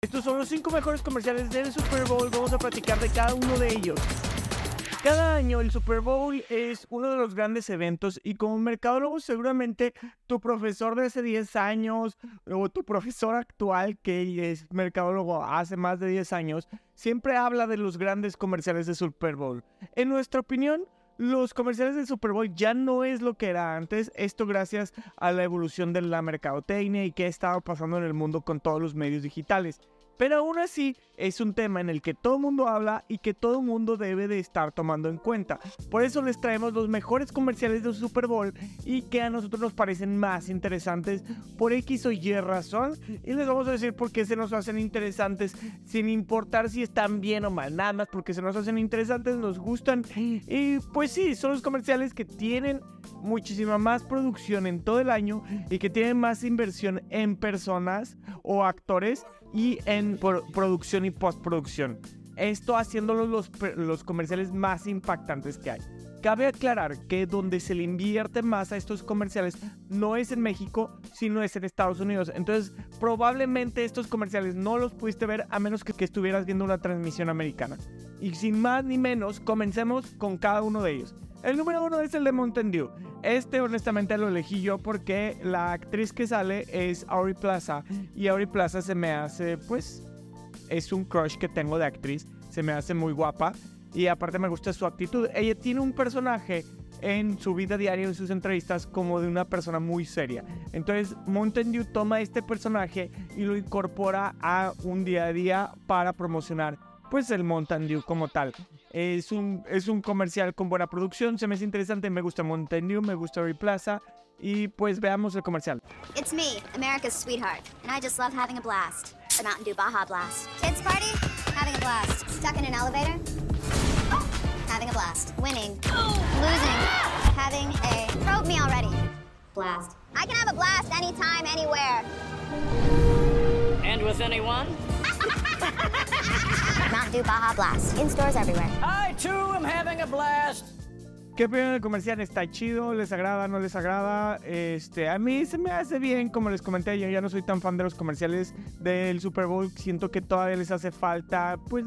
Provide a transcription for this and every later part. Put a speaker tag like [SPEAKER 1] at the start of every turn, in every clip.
[SPEAKER 1] Estos son los cinco mejores comerciales del Super Bowl. Vamos a platicar de cada uno de ellos. Cada año el Super Bowl es uno de los grandes eventos y como mercadólogo seguramente tu profesor de hace 10 años o tu profesor actual que es mercadólogo hace más de 10 años siempre habla de los grandes comerciales de Super Bowl. En nuestra opinión, los comerciales del Super Bowl ya no es lo que era antes. Esto gracias a la evolución de la mercadotecnia y qué estaba pasando en el mundo con todos los medios digitales. Pero aún así es un tema en el que todo el mundo habla y que todo el mundo debe de estar tomando en cuenta. Por eso les traemos los mejores comerciales del Super Bowl y que a nosotros nos parecen más interesantes por X o Y razón. Y les vamos a decir por qué se nos hacen interesantes sin importar si están bien o mal. Nada más porque se nos hacen interesantes, nos gustan. Y pues sí, son los comerciales que tienen muchísima más producción en todo el año y que tienen más inversión en personas o actores y en producción y postproducción. Esto haciéndolos los, los comerciales más impactantes que hay. Cabe aclarar que donde se le invierte más a estos comerciales no es en México, sino es en Estados Unidos. Entonces, probablemente estos comerciales no los pudiste ver a menos que, que, estuvieras viendo una transmisión americana. Y sin más ni menos, comencemos con cada uno de ellos. El número uno es el de Mountain. Este honestamente lo elegí yo porque la actriz que sale es Aubrey Plaza y Aubrey Plaza se me hace pues es un crush que tengo de actriz, se me hace muy guapa y aparte me gusta su actitud. Ella tiene un personaje en su vida diaria, en sus entrevistas, como de una persona muy seria. Entonces, Mountain Dew toma este personaje y lo incorpora a un día a día para promocionar pues el Mountain Dew como tal. Es un, es un comercial con buena producción, se me hace interesante, me gusta Mountain Dew, me gusta Replaza y pues veamos el comercial.
[SPEAKER 2] It's me, America's sweetheart, and I just love having a blast. The Mountain Dew Baja Blast. Kids party? Having a blast. Stuck in an elevator? Having a blast. Winning. Losing. Having a... Probe me already. Blast. I can have a blast anytime, anywhere.
[SPEAKER 3] And with anyone?
[SPEAKER 2] Mountain Dew Baja Blast. In stores everywhere.
[SPEAKER 3] I too am having a blast.
[SPEAKER 1] ¿Qué opinan del comercial? ¿Está chido? ¿Les agrada? ¿No les agrada? Este, a mí se me hace bien, como les comenté, yo ya no soy tan fan de los comerciales del Super Bowl. Siento que todavía les hace falta, pues,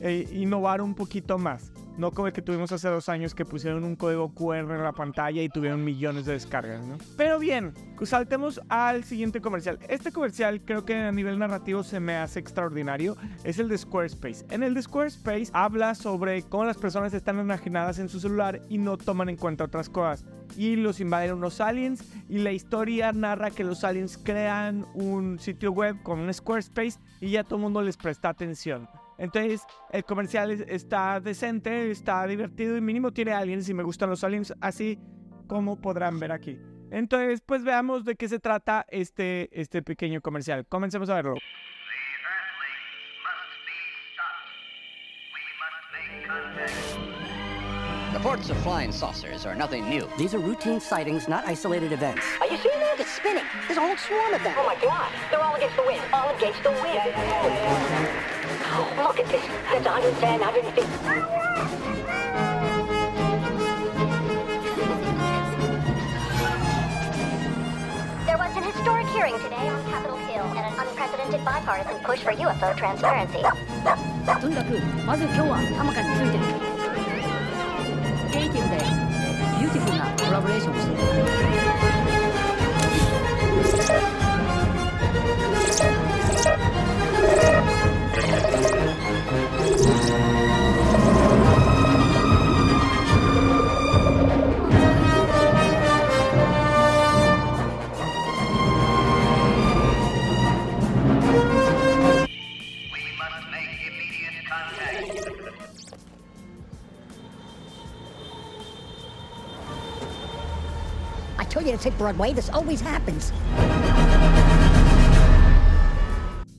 [SPEAKER 1] eh, innovar un poquito más. No como el que tuvimos hace dos años que pusieron un código QR en la pantalla y tuvieron millones de descargas, ¿no? Pero bien, saltemos al siguiente comercial. Este comercial creo que a nivel narrativo se me hace extraordinario. Es el de Squarespace. En el de Squarespace habla sobre cómo las personas están enajenadas en su celular y no toman en cuenta otras cosas. Y los invaden unos aliens y la historia narra que los aliens crean un sitio web con un Squarespace y ya todo el mundo les presta atención. Entonces, el comercial está decente, está divertido y mínimo tiene aliens y me gustan los aliens, así como podrán ver aquí. Entonces, pues veamos de qué se trata este, este pequeño comercial. Comencemos a verlo.
[SPEAKER 4] Reports of flying saucers are nothing new.
[SPEAKER 5] These are routine sightings, not isolated events.
[SPEAKER 6] Are you seeing that? It's spinning. There's a whole swarm of them.
[SPEAKER 7] Oh my God! They're all against the wind. All against the wind. Look at this. That's 110, 150.
[SPEAKER 2] There was an historic hearing today on Capitol Hill and an unprecedented bipartisan push for UFO transparency.
[SPEAKER 5] とに
[SPEAKER 6] told you to take Broadway. This always happens."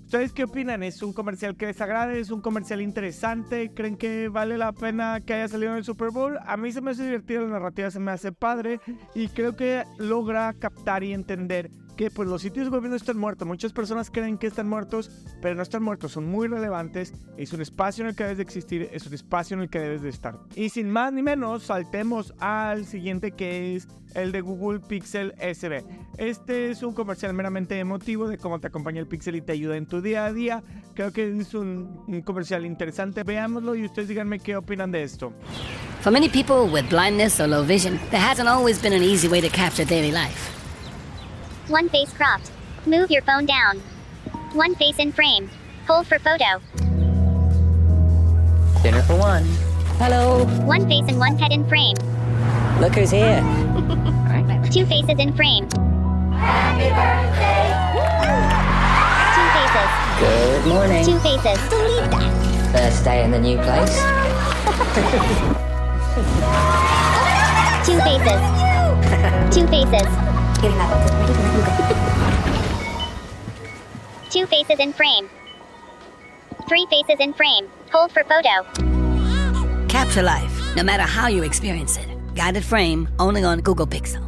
[SPEAKER 1] ¿Ustedes qué opinan? ¿Es un comercial que les agrade? ¿Es un comercial interesante? ¿Creen que vale la pena que haya salido en el Super Bowl? A mí se me hace divertido, la narrativa se me hace padre y creo que logra captar y entender que pues los sitios web no están muertos. Muchas personas creen que están muertos, pero no están muertos. Son muy relevantes. Es un espacio en el que debes de existir. Es un espacio en el que debes de estar. Y sin más ni menos, saltemos al siguiente que es el de Google Pixel SB. Este es un comercial meramente emotivo de cómo te acompaña el Pixel y te ayuda en tu día a día. Creo que es un, un comercial interesante. Veámoslo y ustedes díganme qué opinan de esto.
[SPEAKER 5] For many people with blindness or low vision, there hasn't always been an easy way to capture daily life.
[SPEAKER 2] One face cropped. Move your phone down. One face in frame. Hold for photo.
[SPEAKER 8] Dinner for one.
[SPEAKER 5] Hello.
[SPEAKER 2] One face and one head in frame.
[SPEAKER 8] Look who's here.
[SPEAKER 2] Two faces in frame. Happy birthday. Two faces.
[SPEAKER 8] Good morning.
[SPEAKER 2] Two faces. Delete that.
[SPEAKER 8] First day in the new place.
[SPEAKER 2] Two faces. Two faces. Two faces in frame. Three faces in frame. Hold for photo.
[SPEAKER 5] Capture life, no matter how you experience it. Guided frame, only on Google Pixel.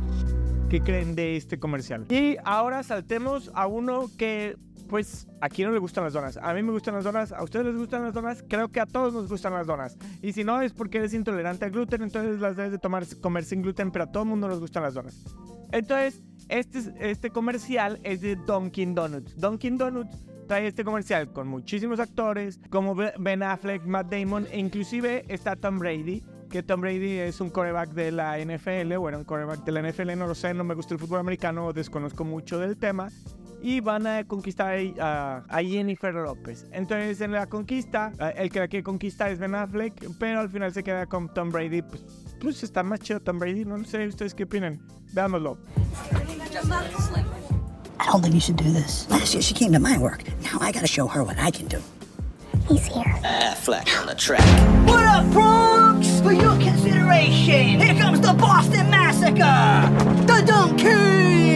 [SPEAKER 1] ¿Qué creen de este comercial? Y ahora saltemos a uno que, pues, aquí no le gustan las donas. A mí me gustan las donas, a ustedes les gustan las donas, creo que a todos nos gustan las donas. Y si no es porque eres intolerante al gluten, entonces las debes de tomar, comer sin gluten, pero a todo el mundo nos gustan las donas. Entonces, este, es- este comercial es de Dunkin' Donuts. Dunkin' Donuts trae este comercial con muchísimos actores, como Be- Ben Affleck, Matt Damon, e inclusive está Tom Brady, que Tom Brady es un coreback de la NFL, bueno, un coreback de la NFL, no lo sé, no me gusta el fútbol americano, desconozco mucho del tema. Y van a conquistar a, a Jennifer López. Entonces, en la conquista, el que la quiere conquistar es Ben Affleck, pero al final se queda con Tom Brady. Pues, pues está más chido Tom Brady, no sé, ¿ustedes qué opinan? Veámoslo.
[SPEAKER 6] I don't think you should do this. Last year she came to my work. Now I gotta show her what I can do.
[SPEAKER 2] He's here.
[SPEAKER 9] Affleck on the track.
[SPEAKER 10] What up, Bronx? For your consideration, here comes the Boston Massacre! The Dunk Kings!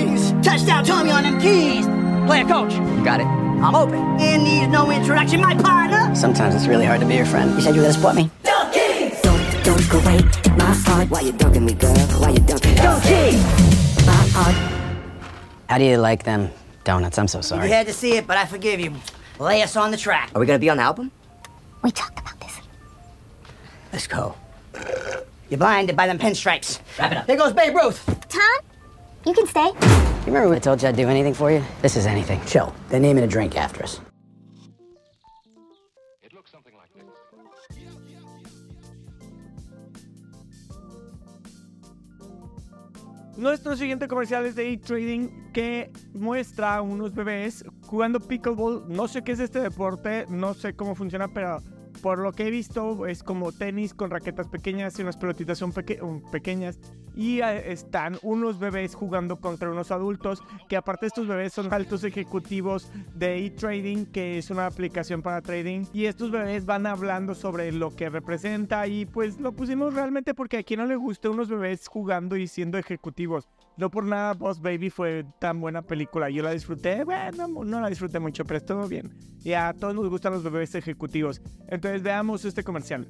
[SPEAKER 10] Touchdown, Tommy on them keys! Player coach, You
[SPEAKER 8] Got it.
[SPEAKER 10] I'm open. And needs no introduction, my partner,
[SPEAKER 8] Sometimes it's really hard to be your friend.
[SPEAKER 6] You said you were gonna support me.
[SPEAKER 10] Dunk Kings!
[SPEAKER 6] Don't, don't go away. My heart. Why you dunking me, girl? Why you dunking?
[SPEAKER 10] Dunk Kings!
[SPEAKER 6] My heart.
[SPEAKER 8] How do you like them donuts? I'm so sorry.
[SPEAKER 10] You had to see it, but I forgive you. Lay us on the track.
[SPEAKER 8] Are we gonna be on the album?
[SPEAKER 2] We talked about this.
[SPEAKER 10] Let's go. You're blinded by them pinstripes. Wrap it up. Here goes Babe Ruth.
[SPEAKER 2] Tom, you can stay.
[SPEAKER 8] You remember when I told you I'd do anything for you? This is anything.
[SPEAKER 6] Chill. They're naming a drink after us.
[SPEAKER 1] Nuestro siguiente comercial es de E-Trading que muestra a unos bebés jugando pickleball. No sé qué es este deporte, no sé cómo funciona, pero por lo que he visto es como tenis con raquetas pequeñas y unas pelotitas son peque- pequeñas. Y eh, están unos bebés jugando contra unos adultos que aparte estos bebés son altos ejecutivos de E-Trading, que es una aplicación para trading. Y estos bebés van hablando sobre lo que representa y pues lo pusimos realmente porque a quien no le guste unos bebés jugando y siendo ejecutivos. No por nada Boss Baby fue tan buena película. Yo la disfruté, bueno, no la disfruté mucho, pero estuvo bien. Y a todos nos gustan los bebés ejecutivos. Entonces veamos este comercial.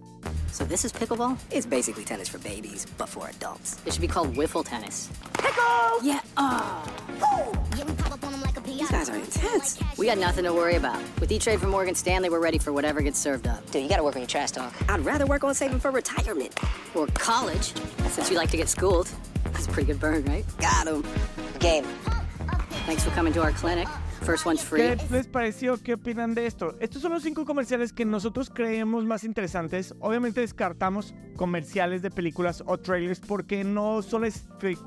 [SPEAKER 5] So this is pickleball?
[SPEAKER 6] It's basically tennis for babies, but for adults.
[SPEAKER 5] It should be called wiffle tennis. Pickle! Yeah. Oh.
[SPEAKER 6] These guys are intense.
[SPEAKER 5] We got nothing to worry about. With E-Trade from Morgan Stanley, we're ready for whatever gets served up.
[SPEAKER 8] Dude, you gotta work on your trash talk.
[SPEAKER 6] I'd rather work on saving for retirement.
[SPEAKER 5] Or college, since you like to get schooled. That's a pretty good burn, right?
[SPEAKER 6] Got him.
[SPEAKER 8] Game.
[SPEAKER 5] Thanks for coming to our clinic. First one's free.
[SPEAKER 1] ¿Qué les pareció? ¿Qué opinan de esto? Estos son los cinco comerciales que nosotros creemos más interesantes. Obviamente descartamos comerciales de películas o trailers porque no son,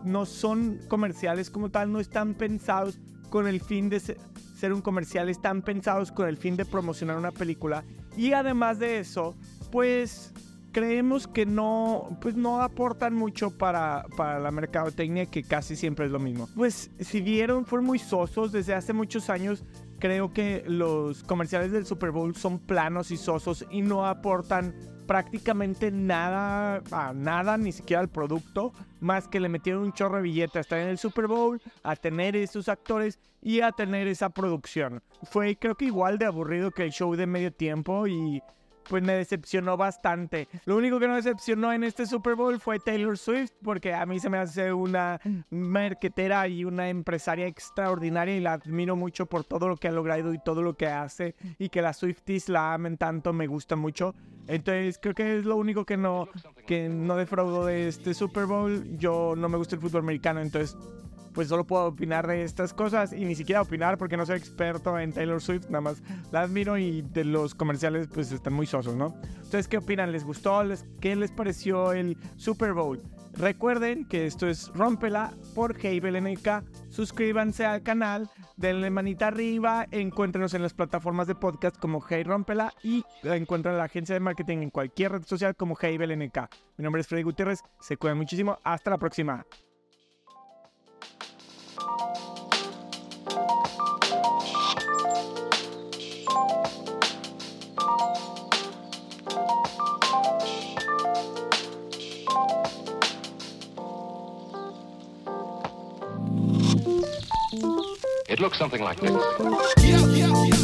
[SPEAKER 1] no son comerciales como tal, no están pensados con el fin de se- ser un comercial, están pensados con el fin de promocionar una película. Y además de eso, pues creemos que no, pues no aportan mucho para, para la mercadotecnia, que casi siempre es lo mismo. Pues si vieron, fueron muy sosos desde hace muchos años. Creo que los comerciales del Super Bowl son planos y sosos y no aportan prácticamente nada a nada, ni siquiera al producto, más que le metieron un chorro de billetes a estar en el Super Bowl, a tener esos actores y a tener esa producción. Fue creo que igual de aburrido que el show de medio tiempo y pues me decepcionó bastante. Lo único que no decepcionó en este Super Bowl fue Taylor Swift, porque a mí se me hace una marquetera y una empresaria extraordinaria y la admiro mucho por todo lo que ha logrado y todo lo que hace y que las Swifties la amen tanto, me gusta mucho. Entonces creo que es lo único que no, que no defraudo de este Super Bowl. Yo no me gusta el fútbol americano, entonces pues solo puedo opinar de estas cosas y ni siquiera opinar porque no soy experto en Taylor Swift, nada más la admiro y de los comerciales pues están muy sosos, ¿no? Entonces, ¿qué opinan? ¿Les gustó? ¿Qué les pareció el Super Bowl? Recuerden que esto es Rómpela por Heibel NK. Suscríbanse al canal, denle manita arriba, encuéntrenos en las plataformas de podcast como Hey Rómpela y encuentren la agencia de marketing en cualquier red social como Heibel NK. Mi nombre es Freddy Gutiérrez, se cuidan muchísimo, hasta la próxima.
[SPEAKER 9] Looks something like this.